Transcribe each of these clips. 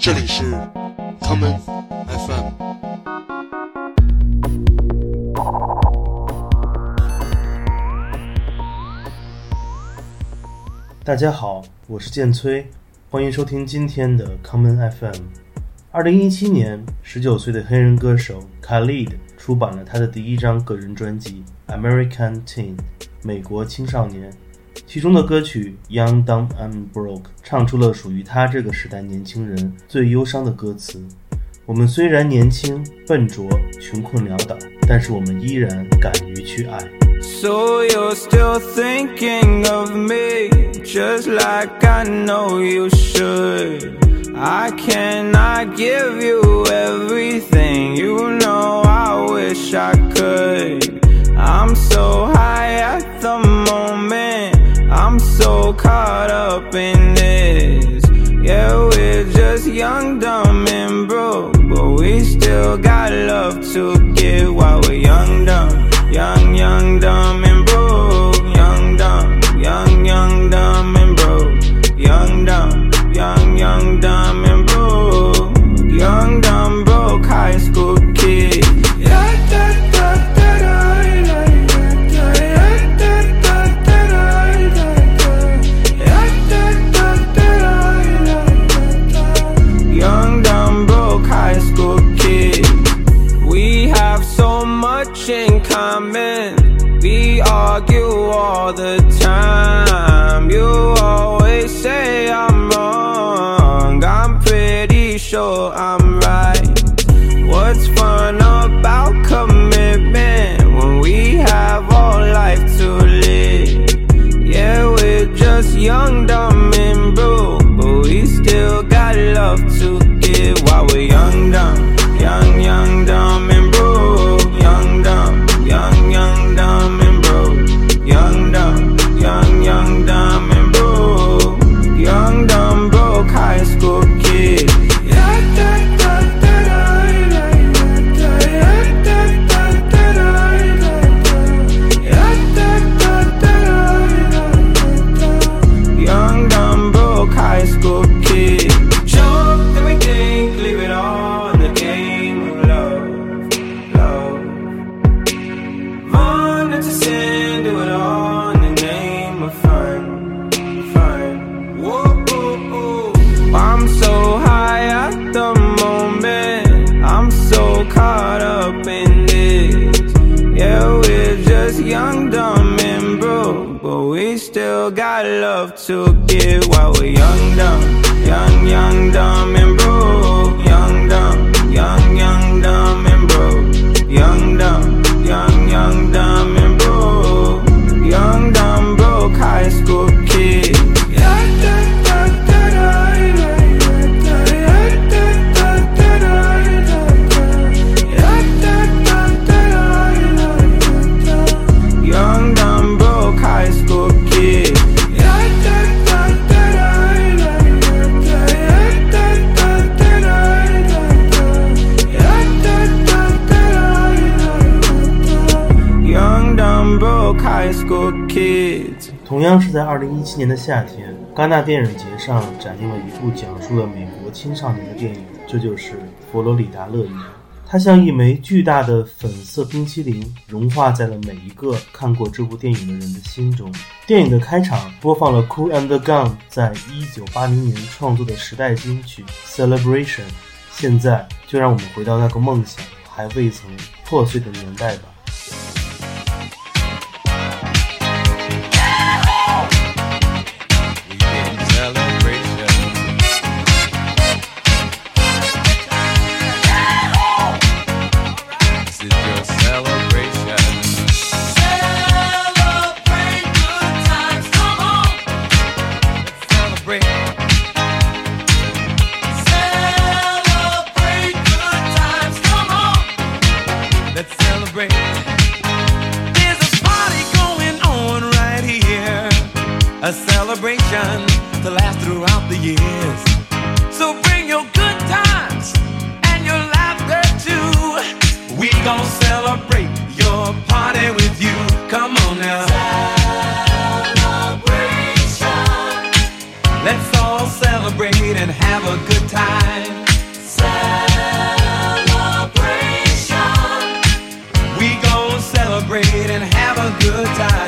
这里是 common FM。大家好，我是剑崔，欢迎收听今天的 common FM。二零一七年，十九岁的黑人歌手 Khalid 出版了他的第一张个人专辑《American Teen》（美国青少年），其中的歌曲《Young, Dumb and Broke》唱出了属于他这个时代年轻人最忧伤的歌词。我们虽然年轻、笨拙、穷困潦倒，但是我们依然敢于去爱。So you're still thinking of me, just like I know you should. I cannot give you everything, you know I wish I could. I'm so high at the moment, I'm so caught up in this. Yeah, we're just young, dumb, and broke, but we still got love to give while we're young, dumb. Young, young, dumb, much in. We argue all the time. You always say I'm wrong. I'm pretty sure I'm right. What's fun about commitment when we have all life to live? Yeah, we're just young, dumb, and broke, but we still got love to give while we're young, dumb, 二零一七年的夏天，戛纳电影节上展映了一部讲述了美国青少年的电影，这就是《佛罗里达乐园》。它像一枚巨大的粉色冰淇淋，融化在了每一个看过这部电影的人的心中。电影的开场播放了 Cool and the Gang 在一九八零年创作的时代金曲《Celebration》。现在就让我们回到那个梦想还未曾破碎的年代吧。Celebrate and have a good time. Celebration. We gon' celebrate and have a good time.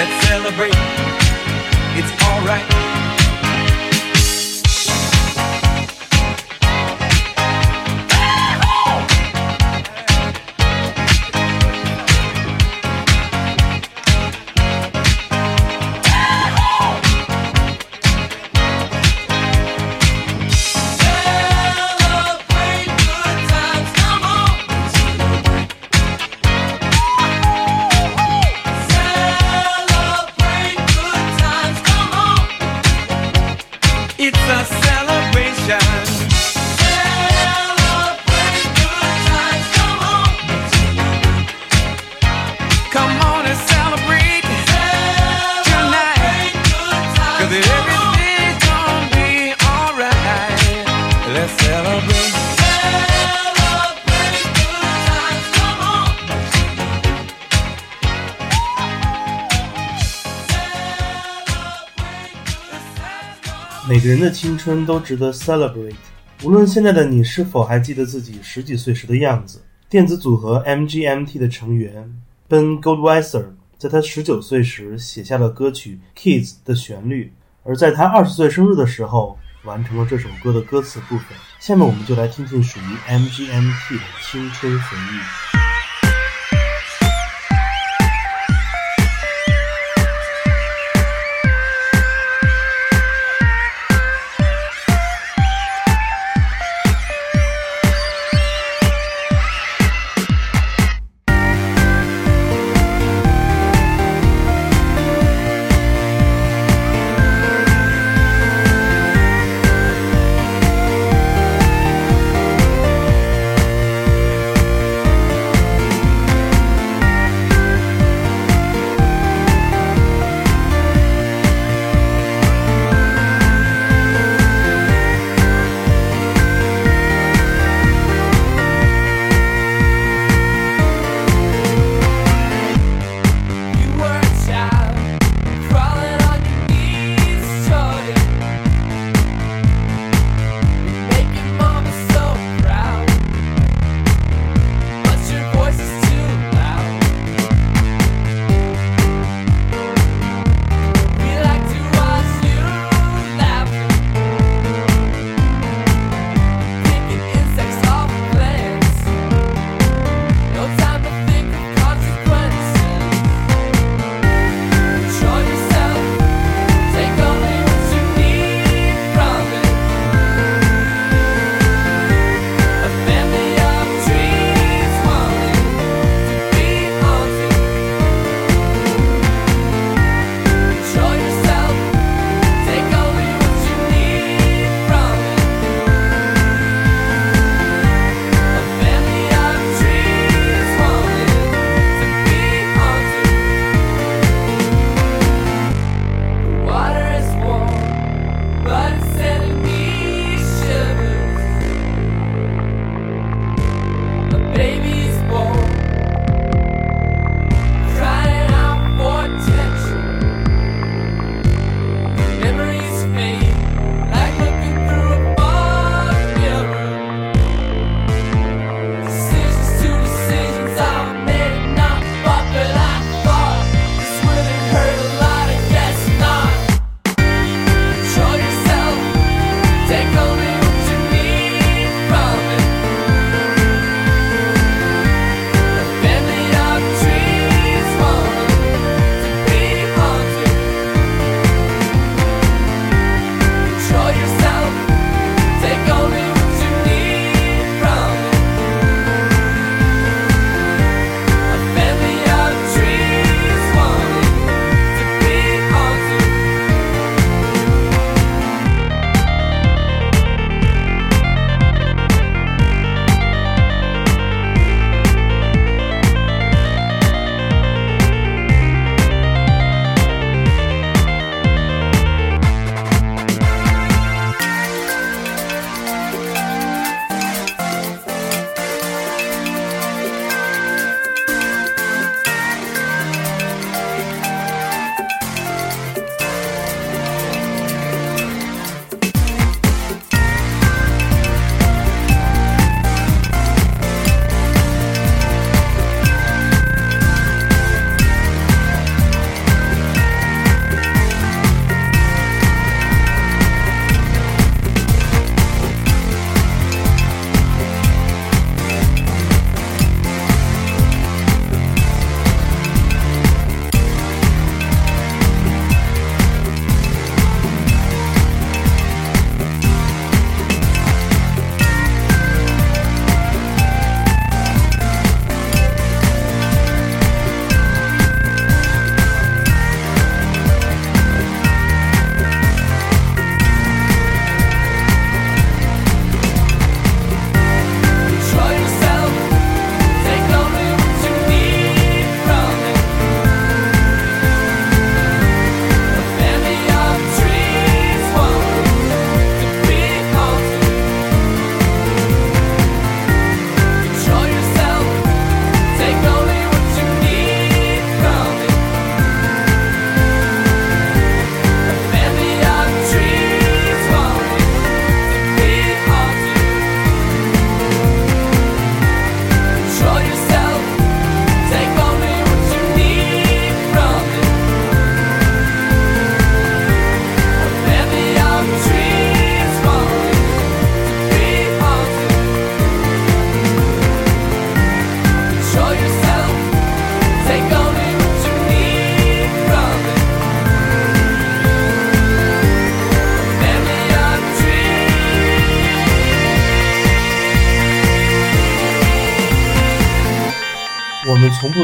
Let's celebrate. It's alright. 人的青春都值得 celebrate。无论现在的你是否还记得自己十几岁时的样子，电子组合 MGMT 的成员 Ben Goldwasser 在他十九岁时写下了歌曲《Kids》的旋律，而在他二十岁生日的时候完成了这首歌的歌词部分。下面我们就来听听属于 MGMT 的青春回忆。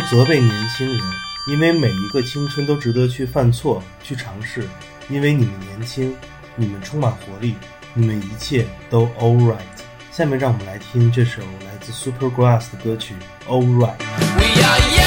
责备年轻人，因为每一个青春都值得去犯错、去尝试。因为你们年轻，你们充满活力，你们一切都 all right。下面让我们来听这首来自 Supergrass 的歌曲 All Right。We are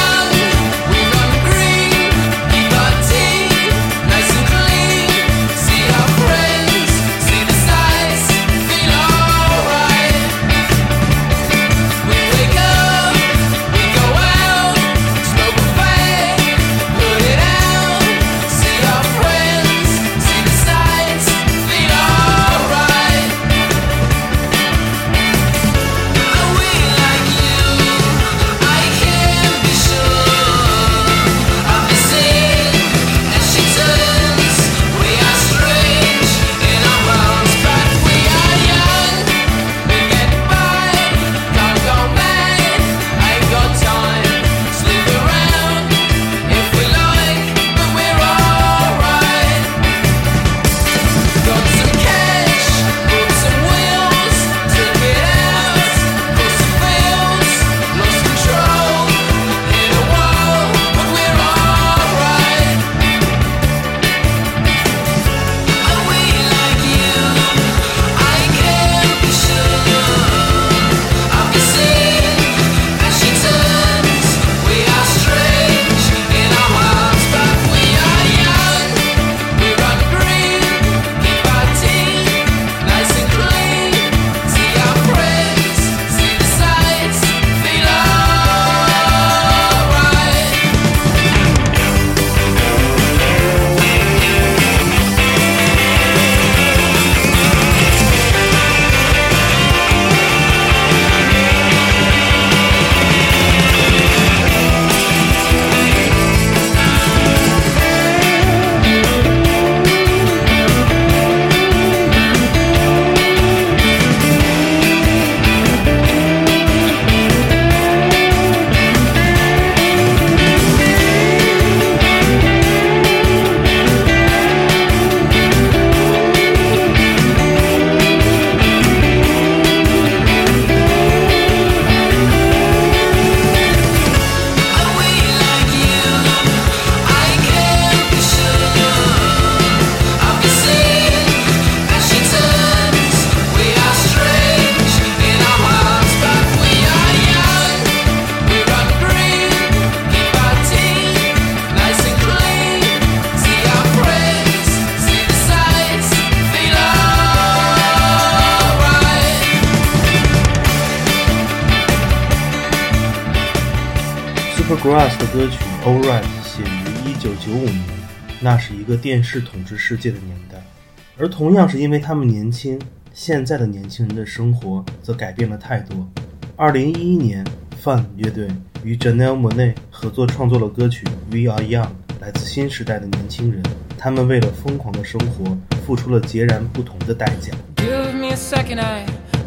Supergrass 的歌曲《All Right》写于1995年，那是一个电视统治世界的年代。而同样是因为他们年轻，现在的年轻人的生活则改变了太多。2011年，Fun 乐队与 Janelle Monae 合作创作了歌曲《We Are Young》，来自新时代的年轻人，他们为了疯狂的生活，付出了截然不同的代价。Give me a second, I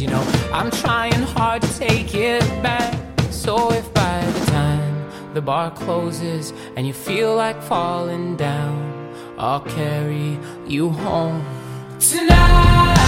you know, I'm trying hard to take it back. So if by the time the bar closes and you feel like falling down, I'll carry you home tonight.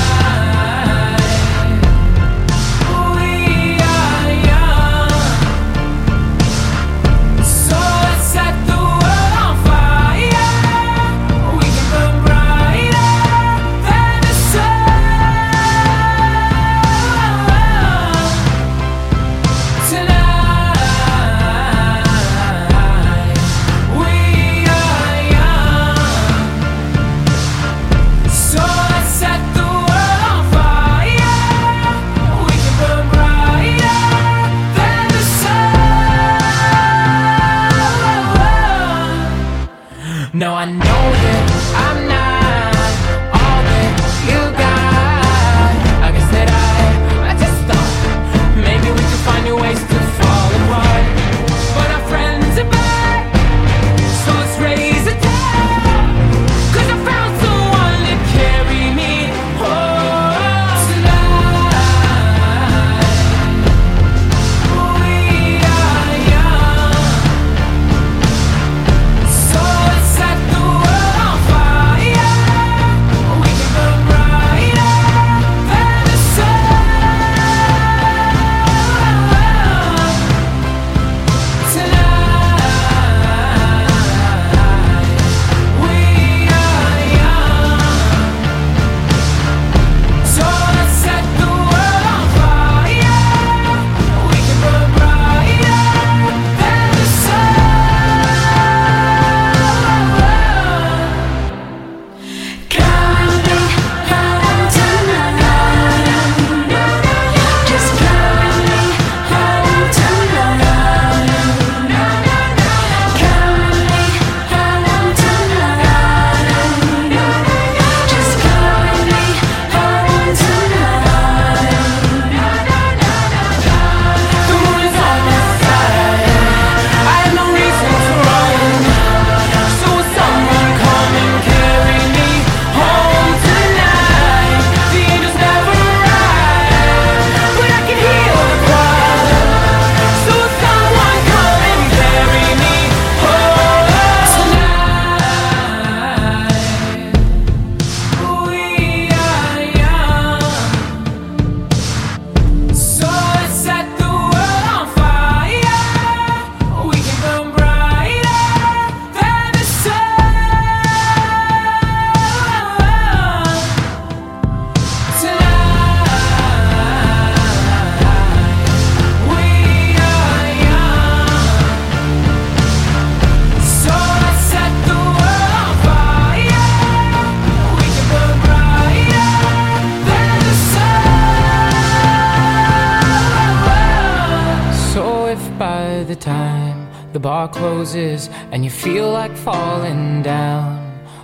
The bar closes and you feel like falling down.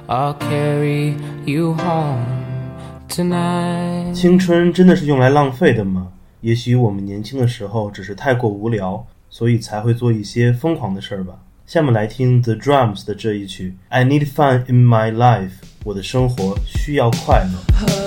I'll carry you home tonight. 青春真的是用来浪费的吗？也许我们年轻的时候只是太过无聊，所以才会做一些疯狂的事儿吧。下面来听 The Drums 的这一曲《I Need Fun in My Life》，我的生活需要快乐。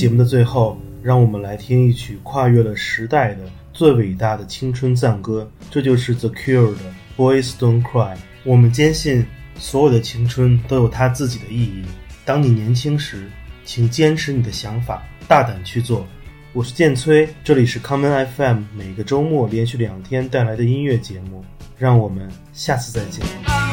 节目的最后，让我们来听一曲跨越了时代的最伟大的青春赞歌，这就是 The Cure 的《Boys Don't Cry》。我们坚信，所有的青春都有它自己的意义。当你年轻时，请坚持你的想法，大胆去做。我是建崔，这里是 Common FM，每个周末连续两天带来的音乐节目。让我们下次再见。